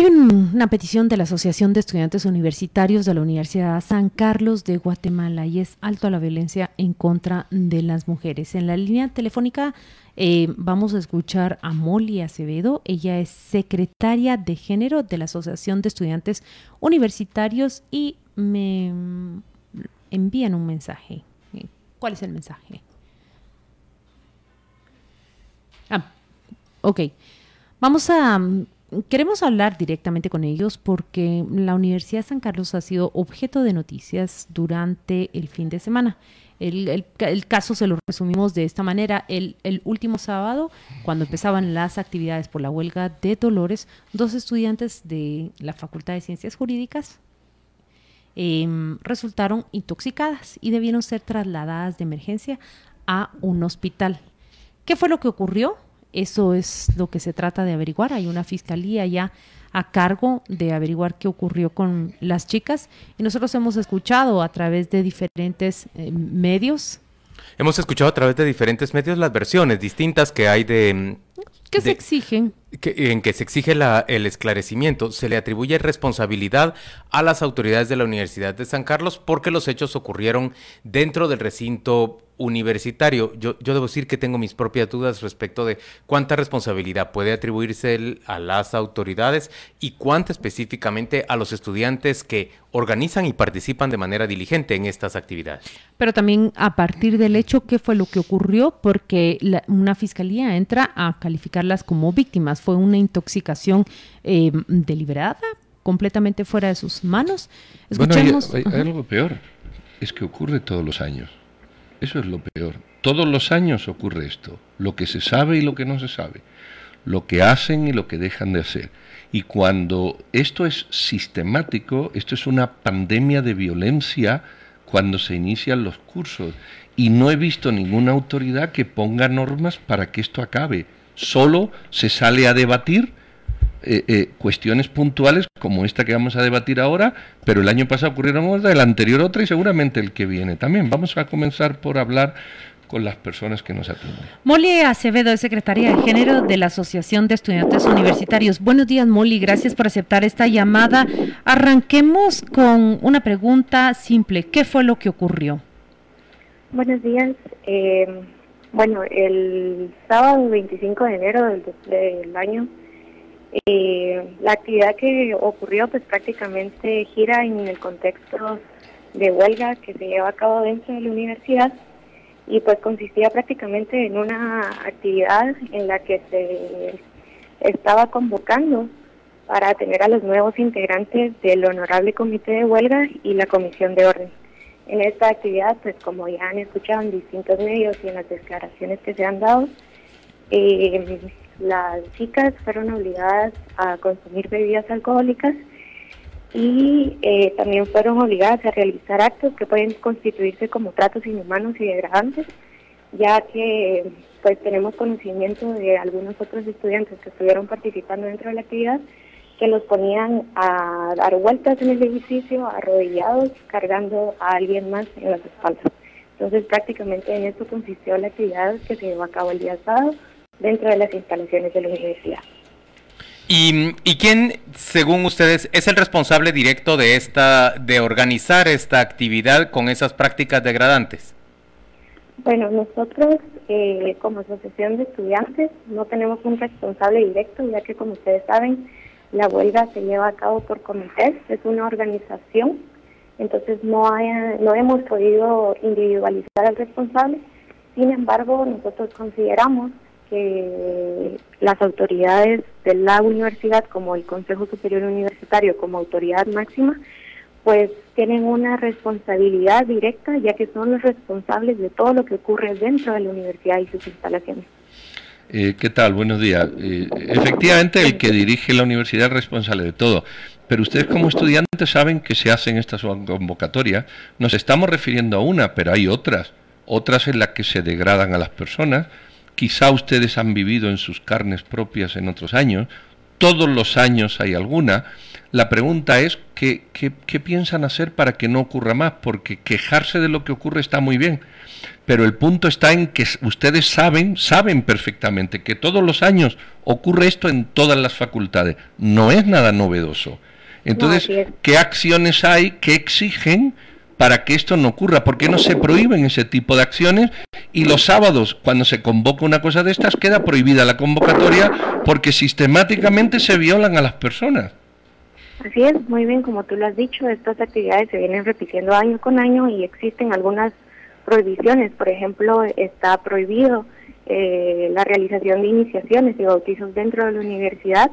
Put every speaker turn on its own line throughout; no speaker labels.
Hay una petición de la Asociación de Estudiantes Universitarios de la Universidad San Carlos de Guatemala y es alto a la violencia en contra de las mujeres. En la línea telefónica eh, vamos a escuchar a Molly Acevedo. Ella es secretaria de género de la Asociación de Estudiantes Universitarios y me envían un mensaje. ¿Cuál es el mensaje? Ah, ok. Vamos a queremos hablar directamente con ellos porque la Universidad de San Carlos ha sido objeto de noticias durante el fin de semana. El, caso se lo resumimos de esta manera. El, último sábado, cuando empezaban las actividades por la huelga de Dolores, dos estudiantes de la Facultad de Ciencias Jurídicas em, resultaron intoxicadas y debieron ser trasladadas de emergencia a un hospital. ¿Qué fue lo que ocurrió? Eso es lo que se trata de averiguar. Hay una fiscalía ya a cargo de averiguar qué ocurrió con las chicas y nosotros hemos escuchado a través de diferentes eh, medios.
Hemos escuchado a través de diferentes medios las versiones distintas que hay de...
¿Qué se exigen?
En que se exige el esclarecimiento. Se le atribuye responsabilidad a las autoridades de la Universidad de San Carlos porque los hechos ocurrieron dentro del recinto universitario. Yo, yo debo decir que tengo mis propias dudas respecto de cuánta responsabilidad puede atribuirse a las autoridades y cuánta específicamente a los estudiantes que organizan y participan de manera diligente en estas actividades.
Pero también a partir del hecho, ¿qué fue lo que ocurrió? Porque una fiscalía entra a calificarlas como víctimas. Fue una intoxicación eh, deliberada, completamente fuera de sus manos.
Escuchemos. Bueno, hay algo peor. Es que ocurre todos los años. Eso es lo peor. Todos los años ocurre esto, lo que se sabe y lo que no se sabe, lo que hacen y lo que dejan de hacer. Y cuando esto es sistemático, esto es una pandemia de violencia cuando se inician los cursos. Y no he visto ninguna autoridad que ponga normas para que esto acabe. Solo se sale a debatir eh, eh, cuestiones puntuales como esta que vamos a debatir ahora, pero el año pasado ocurrieron otra, el anterior otra y seguramente el que viene también. Vamos a comenzar por hablar con las personas que nos atienden.
Molly Acevedo es secretaria de género de la Asociación de Estudiantes Universitarios. Buenos días, Molly. Gracias por aceptar esta llamada. Arranquemos con una pregunta simple. ¿Qué fue lo que ocurrió?
Buenos días. Eh, bueno, el sábado 25 de enero del, del año eh, la actividad que ocurrió pues prácticamente gira en el contexto de huelga que se lleva a cabo dentro de la universidad y pues consistía prácticamente en una actividad en la que se estaba convocando para tener a los nuevos integrantes del honorable comité de huelga y la comisión de orden. En esta actividad, pues como ya han escuchado en distintos medios y en las declaraciones que se han dado, eh, las chicas fueron obligadas a consumir bebidas alcohólicas y eh, también fueron obligadas a realizar actos que pueden constituirse como tratos inhumanos y degradantes, ya que pues tenemos conocimiento de algunos otros estudiantes que estuvieron participando dentro de la actividad que los ponían a dar vueltas en el edificio, arrodillados, cargando a alguien más en las espaldas. Entonces prácticamente en esto consistió la actividad que se llevó a cabo el día sábado dentro de las instalaciones de la universidad.
¿Y, quién, según ustedes, es el responsable directo de esta, de organizar esta actividad con esas prácticas degradantes?
Bueno, nosotros eh, como asociación de estudiantes no tenemos un responsable directo, ya que como ustedes saben, la huelga se lleva a cabo por comités, es una organización, entonces no, haya, no hemos podido individualizar al responsable. Sin embargo, nosotros consideramos que las autoridades de la universidad, como el Consejo Superior Universitario, como autoridad máxima, pues tienen una responsabilidad directa, ya que son los responsables de todo lo que ocurre dentro de la universidad y sus instalaciones.
Eh, ¿Qué tal? Buenos días. Eh, efectivamente, el que dirige la universidad es responsable de todo. Pero ustedes como estudiantes saben que se hacen estas convocatorias. Nos estamos refiriendo a una, pero hay otras. Otras en las que se degradan a las personas, quizá ustedes han vivido en sus carnes propias en otros años, todos los años hay alguna, La pregunta es, ¿qué, ¿qué, qué, piensan hacer para que no ocurra más? Porque quejarse de lo que ocurre está muy bien, pero el punto está en que ustedes saben, saben perfectamente que todos los años ocurre esto en todas las facultades. No es nada novedoso. Entonces, ¿qué acciones hay que exigen para que esto no ocurra? ¿Por qué no se prohíben ese tipo de acciones? Y los sábados, cuando se convoca una cosa de estas, queda prohibida la convocatoria porque sistemáticamente se violan a las personas.
Así es, muy bien, como tú lo has dicho, estas actividades se vienen repitiendo año con año y existen algunas prohibiciones. Por ejemplo, está prohibido eh, la realización de iniciaciones y bautizos dentro de la universidad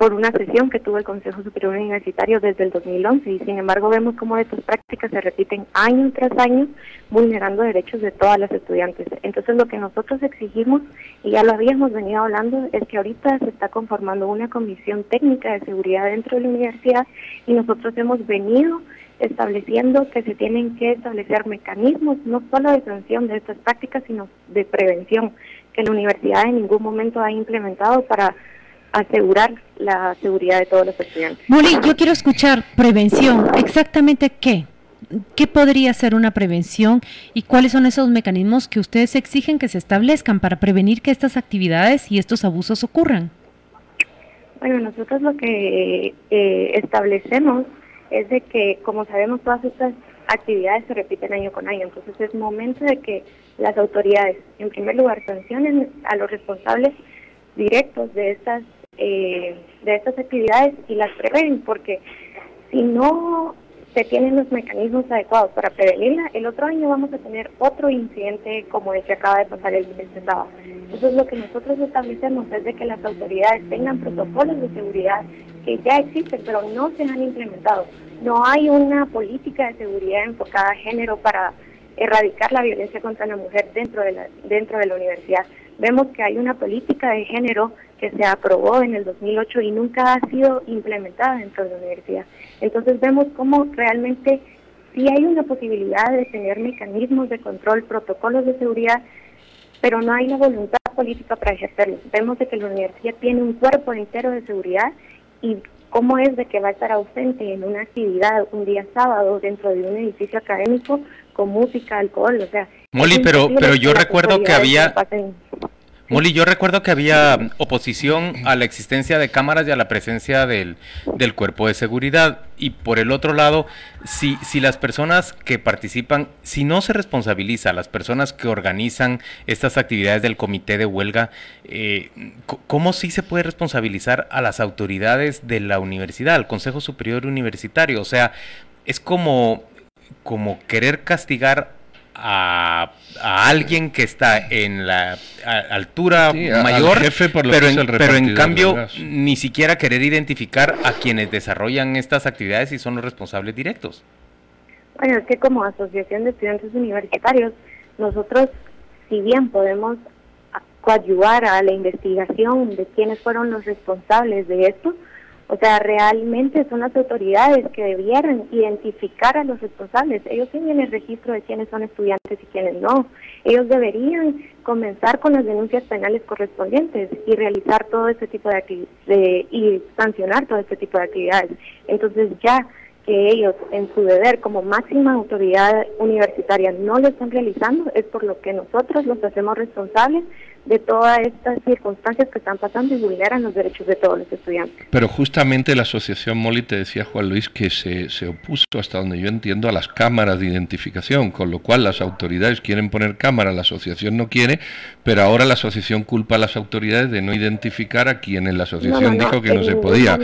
por una sesión que tuvo el Consejo Superior Universitario desde el 2011 y sin embargo vemos cómo estas prácticas se repiten año tras año vulnerando derechos de todas las estudiantes. Entonces lo que nosotros exigimos, y ya lo habíamos venido hablando, es que ahorita se está conformando una comisión técnica de seguridad dentro de la universidad y nosotros hemos venido estableciendo que se tienen que establecer mecanismos no solo de sanción de estas prácticas, sino de prevención, que la universidad en ningún momento ha implementado para asegurar la seguridad de todos los estudiantes.
Molly, yo quiero escuchar prevención. ¿Exactamente qué? ¿Qué podría ser una prevención y cuáles son esos mecanismos que ustedes exigen que se establezcan para prevenir que estas actividades y estos abusos ocurran?
Bueno, nosotros lo que eh, establecemos es de que, como sabemos, todas estas actividades se repiten año con año, entonces es momento de que las autoridades, en primer lugar, sancionen a los responsables directos de estas eh, de estas actividades y las prevén, porque si no se tienen los mecanismos adecuados para prevenirla, el otro año vamos a tener otro incidente como el que acaba de pasar el, este sábado. Entonces lo que nosotros establecemos es de que las autoridades tengan protocolos de seguridad que ya existen, pero no se han implementado. No hay una política de seguridad enfocada a género para erradicar la violencia contra la mujer dentro de la, dentro de la universidad. Vemos que hay una política de género que se aprobó en el 2008 y nunca ha sido implementada dentro de la universidad. Entonces vemos cómo realmente sí hay una posibilidad de tener mecanismos de control, protocolos de seguridad, pero no hay la voluntad política para ejercerlos. Vemos de que la universidad tiene un cuerpo entero de seguridad y cómo es de que va a estar ausente en una actividad un día sábado dentro de un edificio académico con música, alcohol, o sea...
Molly, pero, pero yo recuerdo que había... Moli, yo recuerdo que había oposición a la existencia de cámaras y a la presencia del, del cuerpo de seguridad. Y por el otro lado, si, si las personas que participan, si no se responsabiliza a las personas que organizan estas actividades del comité de huelga, eh, ¿cómo sí se puede responsabilizar a las autoridades de la universidad, al Consejo Superior Universitario? O sea, es como, como querer castigar a, alguien que está en la altura mayor, pero, en, pero en cambio ni siquiera querer identificar a quienes desarrollan estas actividades y son los responsables directos.
Bueno, es que como asociación de estudiantes universitarios, nosotros, si bien podemos coadyuvar a la investigación de quiénes fueron los responsables de esto, o sea, realmente son las autoridades que debieran identificar a los responsables. Ellos tienen el registro de quiénes son estudiantes y quiénes no. Ellos deberían comenzar con las denuncias penales correspondientes y realizar todo este tipo de, actividades y sancionar todo este tipo de actividades. Entonces ya que ellos en su deber como máxima autoridad universitaria no lo están realizando, es por lo que nosotros los hacemos responsables de todas estas circunstancias que están pasando y vulneran los derechos de todos los estudiantes.
Pero justamente la asociación Moli te decía Juan Luis que se, se opuso, hasta donde yo entiendo, a las cámaras de identificación, con lo cual las autoridades quieren poner cámara, la asociación no quiere, pero ahora la asociación culpa a las autoridades de no identificar a quienes la asociación dijo que no se podía.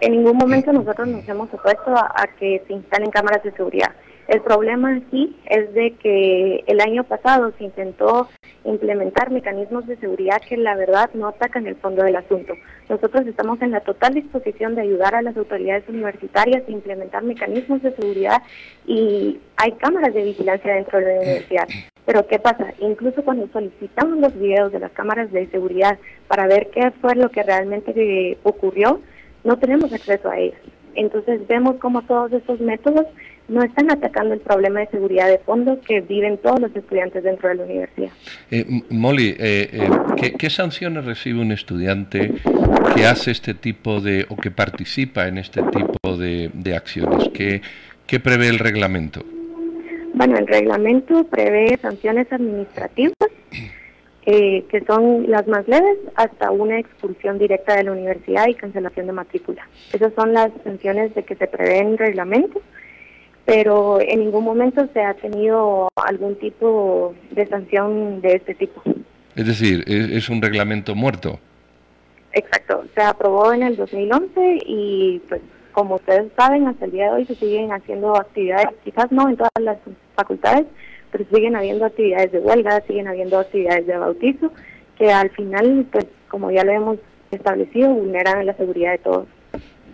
en ningún momento nosotros nos hemos opuesto a que se instalen cámaras de seguridad. El problema aquí es de que el año pasado se intentó implementar mecanismos de seguridad que la verdad no atacan el fondo del asunto. Nosotros estamos en la total disposición de ayudar a las autoridades universitarias a implementar mecanismos de seguridad y hay cámaras de vigilancia dentro de la universidad. Pero ¿qué pasa? Incluso cuando solicitamos los videos de las cámaras de seguridad para ver qué fue lo que realmente ocurrió, no tenemos acceso a ellos. Entonces vemos como todos estos métodos no están atacando el problema de seguridad de fondo que viven todos los estudiantes dentro de la universidad.
Eh, Molly, eh, eh, ¿qué, sanciones recibe un estudiante que hace este tipo de, o que participa en este tipo de, acciones? ¿Qué, ¿Qué prevé el reglamento?
Bueno, el reglamento prevé sanciones administrativas, que son las más leves, hasta una expulsión directa de la universidad y cancelación de matrícula. Esas son las sanciones de que se prevé en el reglamento pero en ningún momento se ha tenido algún tipo de sanción de este tipo.
Es decir, es, un reglamento muerto.
Exacto, se aprobó en el 2011 y pues como ustedes saben, hasta el día de hoy se siguen haciendo actividades, quizás no en todas las facultades, pero siguen habiendo actividades de huelga, siguen habiendo actividades de bautizo, que al final, pues como ya lo hemos establecido, vulneran la seguridad de todos.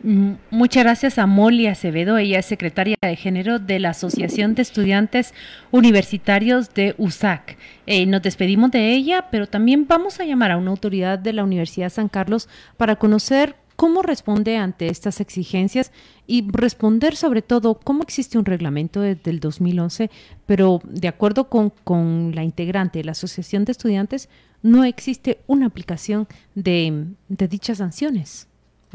Mm, muchas gracias a Molly Acevedo, ella es secretaria de género de la Asociación de Estudiantes Universitarios de USAC. Eh, nos despedimos de ella, pero también vamos a llamar a una autoridad de la Universidad San Carlos para conocer cómo responde ante estas exigencias y responder sobre todo cómo existe un reglamento desde el 2011, pero de acuerdo con, con la integrante de la Asociación de Estudiantes, no existe una aplicación de, de dichas sanciones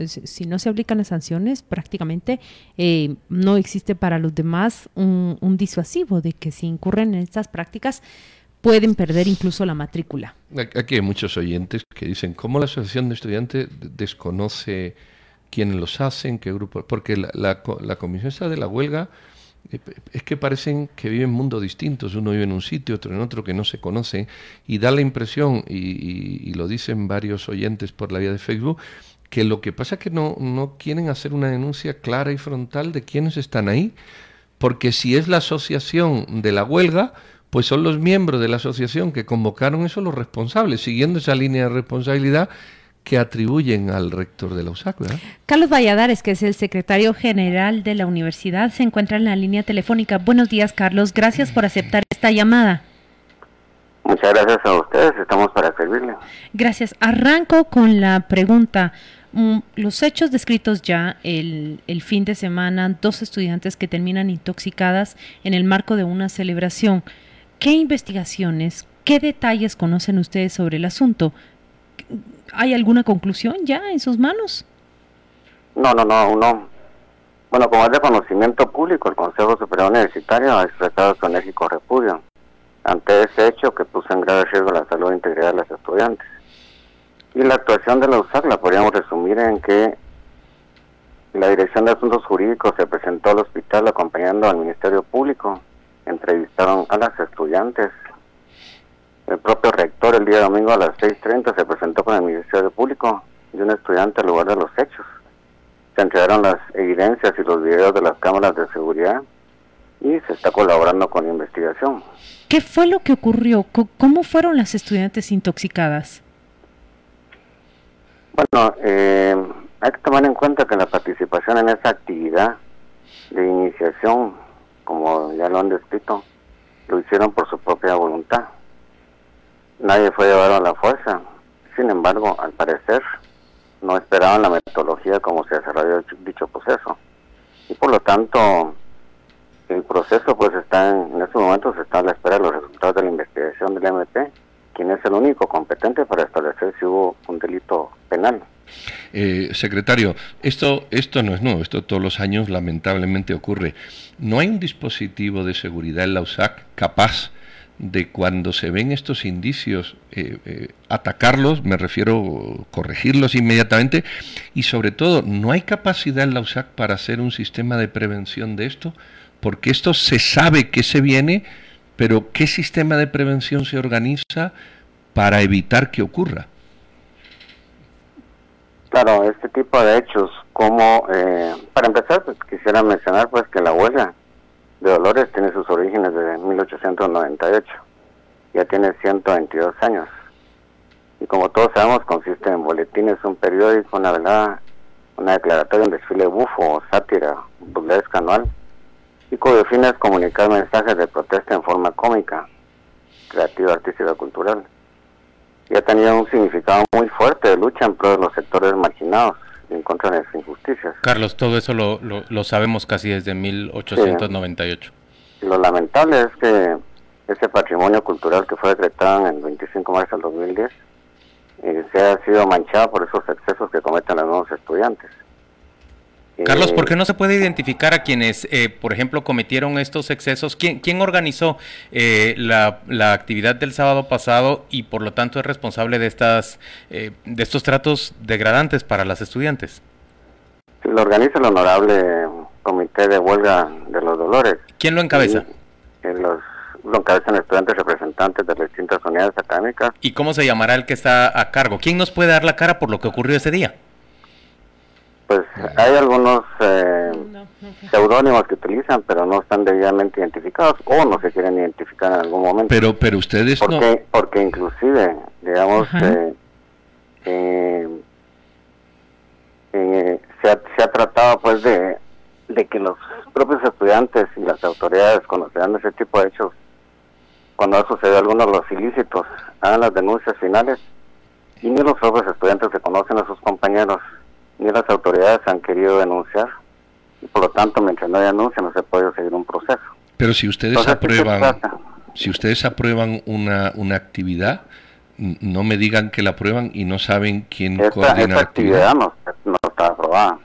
si no se aplican las sanciones, prácticamente eh, no existe para los demás un, disuasivo de que si incurren en estas prácticas pueden perder incluso la matrícula.
Aquí hay muchos oyentes que dicen, ¿cómo la Asociación de Estudiantes desconoce quiénes los hacen, qué grupo? Porque la, la, comisión esta de la huelga eh, es que parecen que viven mundos distintos, uno vive en un sitio, otro en otro, que no se conocen, y da la impresión, y lo dicen varios oyentes por la vía de Facebook, que lo que pasa es que no, no quieren hacer una denuncia clara y frontal de quiénes están ahí, porque si es la asociación de la huelga, pues son los miembros de la asociación que convocaron eso los responsables, siguiendo esa línea de responsabilidad que atribuyen al rector de la USAC.
Carlos Valladares, que es el secretario general de la universidad, se encuentra en la línea telefónica. Buenos días, Carlos. Gracias por aceptar esta llamada.
Muchas gracias a ustedes, estamos para servirle.
Gracias. Arranco con la pregunta. Los hechos descritos ya el, el, fin de semana, dos estudiantes que terminan intoxicadas en el marco de una celebración. ¿Qué investigaciones, qué detalles conocen ustedes sobre el asunto? ¿Hay alguna conclusión ya en sus manos?
No, no, no, no. Bueno, como es de conocimiento público, el Consejo Superior Universitario ha expresado su enérgico repudio ante ese hecho que puso en grave riesgo la salud e integridad de los estudiantes. Y la actuación de la USAC la podríamos resumir en que la Dirección de Asuntos Jurídicos se presentó al hospital acompañando al Ministerio Público, entrevistaron a las estudiantes. El propio rector el día domingo a las 6.30 se presentó con el Ministerio Público y un estudiante al lugar de los hechos. Se entregaron las evidencias y los videos de las cámaras de seguridad y se está colaborando con la investigación.
¿Qué fue lo que ocurrió? ¿Cómo fueron las estudiantes intoxicadas?
Bueno, eh, hay que tomar en cuenta que la participación en esa actividad de iniciación, como ya lo han descrito, lo hicieron por su propia voluntad. Nadie fue llevado a la fuerza. Sin embargo, al parecer, no esperaban la metodología como se desarrolló dicho proceso. Y por lo tanto, el proceso pues está en, en estos momentos está a la espera de los resultados de la investigación del MP quien es el único competente para establecer si hubo un delito penal.
Eh, secretario, esto, esto no es nuevo, esto todos los años lamentablemente ocurre. ¿No hay un dispositivo de seguridad en la USAC capaz de cuando se ven estos indicios eh, eh, atacarlos, me refiero corregirlos inmediatamente, y sobre todo, ¿no hay capacidad en la USAC para hacer un sistema de prevención de esto? Porque esto se sabe que se viene pero ¿qué sistema de prevención se organiza para evitar que ocurra?
Claro, este tipo de hechos, como eh, para empezar, pues, quisiera mencionar pues que la huelga de Dolores tiene sus orígenes desde 1898, ya tiene 122 años. Y como todos sabemos, consiste en boletines, un periódico, una velada, una declaratoria, un desfile bufo sátira burlesca anual, cuyo fin es comunicar mensajes de protesta en forma cómica, creativa, artística, cultural. Y ha tenido un significado muy fuerte de lucha en pro de los sectores marginados, y en contra de las injusticias.
Carlos, todo eso lo, lo, sabemos casi desde 1898.
Lo lamentable es que ese patrimonio cultural que fue decretado en el 25 de marzo del 2010 eh, se ha sido manchado por esos excesos que cometen los nuevos estudiantes.
Carlos, ¿por qué no se puede identificar a quienes, eh, por ejemplo, cometieron estos excesos? ¿Quién, quién organizó eh, la, la, actividad del sábado pasado y por lo tanto es responsable de, estas, eh, de estos tratos degradantes para las estudiantes?
lo organiza el honorable Comité de Huelga de los Dolores.
¿Quién lo encabeza?
los, lo encabezan estudiantes representantes de las distintas unidades académicas.
¿Y cómo se llamará el que está a cargo? ¿Quién nos puede dar la cara por lo que ocurrió ese día?
Pues hay algunos eh, seudónimos que utilizan, pero no están debidamente identificados o no se quieren identificar en algún momento.
Pero, pero ustedes
porque, no. Porque inclusive, digamos, eh, eh, eh, se, ha, se ha tratado pues de, de que los propios estudiantes y las autoridades conocerán ese tipo de hechos. Cuando ha sucedido algunos de los ilícitos, hagan las denuncias finales y ni los propios estudiantes se conocen a sus compañeros ni las autoridades han querido denunciar y por lo tanto mientras no haya denuncia no se puede seguir un proceso.
Pero si ustedes aprueban si ustedes aprueban una, una actividad, no me digan que la aprueban y no saben quién coordina
la actividad. No, no está aprobada.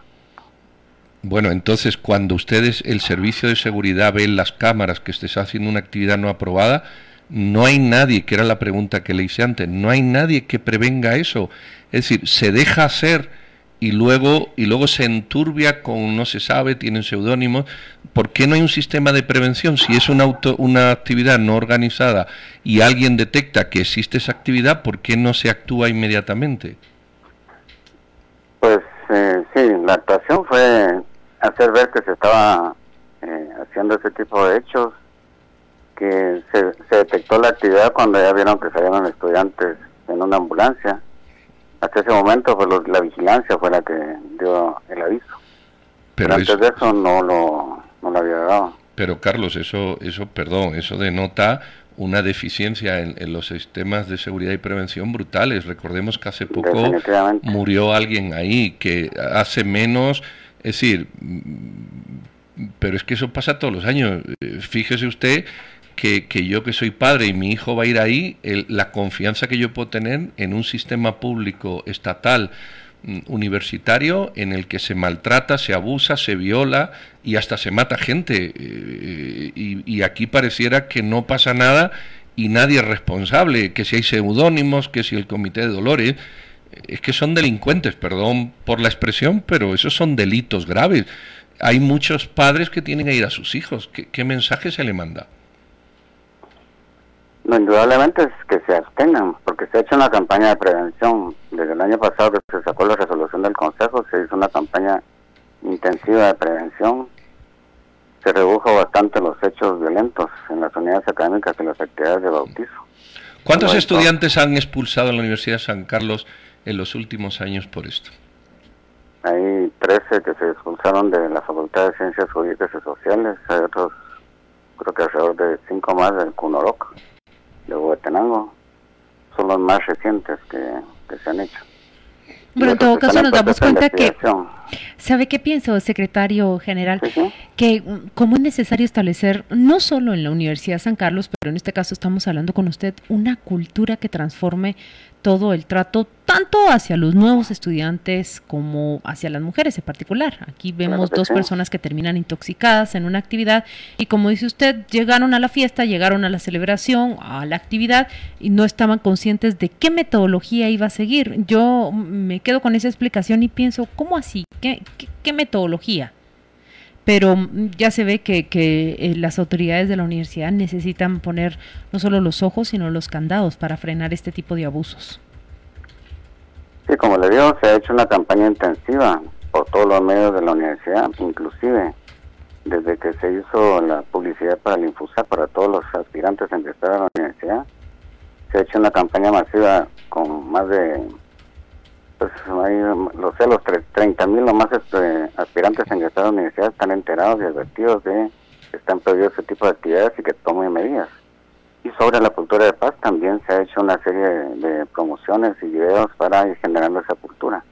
Bueno, entonces cuando ustedes, el servicio de seguridad, ven las cámaras que estés haciendo una actividad no aprobada, no hay nadie, que era la pregunta que le hice antes, no hay nadie que prevenga eso. Es decir, se deja hacer y luego, y luego se enturbia con no se sabe, tienen seudónimos. ¿Por qué no hay un sistema de prevención? Si es una, auto, una actividad no organizada y alguien detecta que existe esa actividad, ¿por qué no se actúa inmediatamente?
Pues eh, sí, la actuación fue hacer ver que se estaba eh, haciendo ese tipo de hechos, que se, se detectó la actividad cuando ya vieron que salieron estudiantes en una ambulancia hasta ese momento pues, la vigilancia fue la que dio el aviso. Pero, antes de eso no lo, no lo había dado.
Pero Carlos, eso, eso, perdón, eso denota una deficiencia en, los sistemas de seguridad y prevención brutales. Recordemos que hace poco murió alguien ahí, que hace menos, es decir, mm, pero es que eso pasa todos los años. Eh, fíjese usted que, yo que soy padre y mi hijo va a ir ahí, la confianza que yo puedo tener en un sistema público estatal mm, universitario en el que se maltrata, se abusa, se viola y hasta se mata gente. Eh, y, aquí pareciera que no pasa nada y nadie es responsable, que si hay seudónimos, que si el comité de dolores, es que son delincuentes, perdón por la expresión, pero esos son delitos graves. Hay muchos padres que tienen que ir a sus hijos. qué mensaje se le manda?
No, indudablemente es que se abstengan, porque se ha hecho una campaña de prevención. Desde el año pasado que se sacó la resolución del Consejo, se hizo una campaña intensiva de prevención. Se redujo bastante los hechos violentos en las unidades académicas y las actividades de bautizo.
¿Cuántos estudiantes han expulsado en la Universidad de San Carlos en los últimos años por esto?
Hay 13 que se expulsaron de la Facultad de Ciencias Jurídicas y Sociales, hay otros, creo que alrededor de 5 más del CUNOROC de Huehuetenango son los más recientes que, se han hecho.
Bueno, en todo caso nos damos cuenta que... ¿Sabe qué pienso, secretario general? Que mm, como es necesario establecer, no solo en la Universidad de San Carlos, pero en este caso estamos hablando con usted, una cultura que transforme todo el trato, tanto hacia los nuevos estudiantes como hacia las mujeres en particular. Aquí vemos dos personas que terminan intoxicadas en una actividad y como dice usted, llegaron a la fiesta, llegaron a la celebración, a la actividad y no estaban conscientes de qué metodología iba a seguir. Yo me quedo con esa explicación y pienso, ¿cómo así? ¿Qué, qué, metodología? pero ya se ve que, que eh, las autoridades de la universidad necesitan poner no solo los ojos, sino los candados para frenar este tipo de abusos.
Sí, como le digo, se ha hecho una campaña intensiva por todos los medios de la universidad, inclusive desde que se hizo la publicidad para el Infusa, para todos los aspirantes a ingresar a la universidad, se ha hecho una campaña masiva con más de, pues, hay, lo sé, los 30 mil o más este, aspirantes a ingresar a la universidad están enterados y advertidos de que están prohibidos ese tipo de actividades y que tomen medidas. Y sobre la cultura de paz también se ha hecho una serie de, promociones y videos para ir generando esa cultura.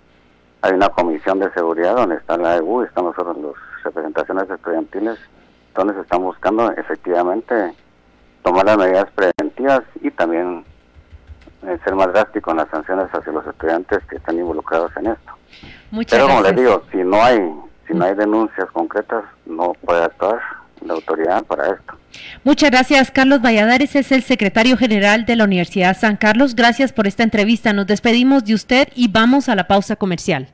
hay una comisión de seguridad donde está la EU, están nosotros las representaciones estudiantiles, donde se están buscando efectivamente tomar las medidas preventivas y también ser más drástico en las sanciones hacia los estudiantes que están involucrados en esto.
Muchas
Pero como les digo, si no hay si no hay denuncias concretas, no puede actuar la autoridad para esto.
Muchas gracias, Carlos Valladares, es el secretario general de la Universidad San Carlos. Gracias por esta entrevista. Nos despedimos de usted y vamos a la pausa comercial.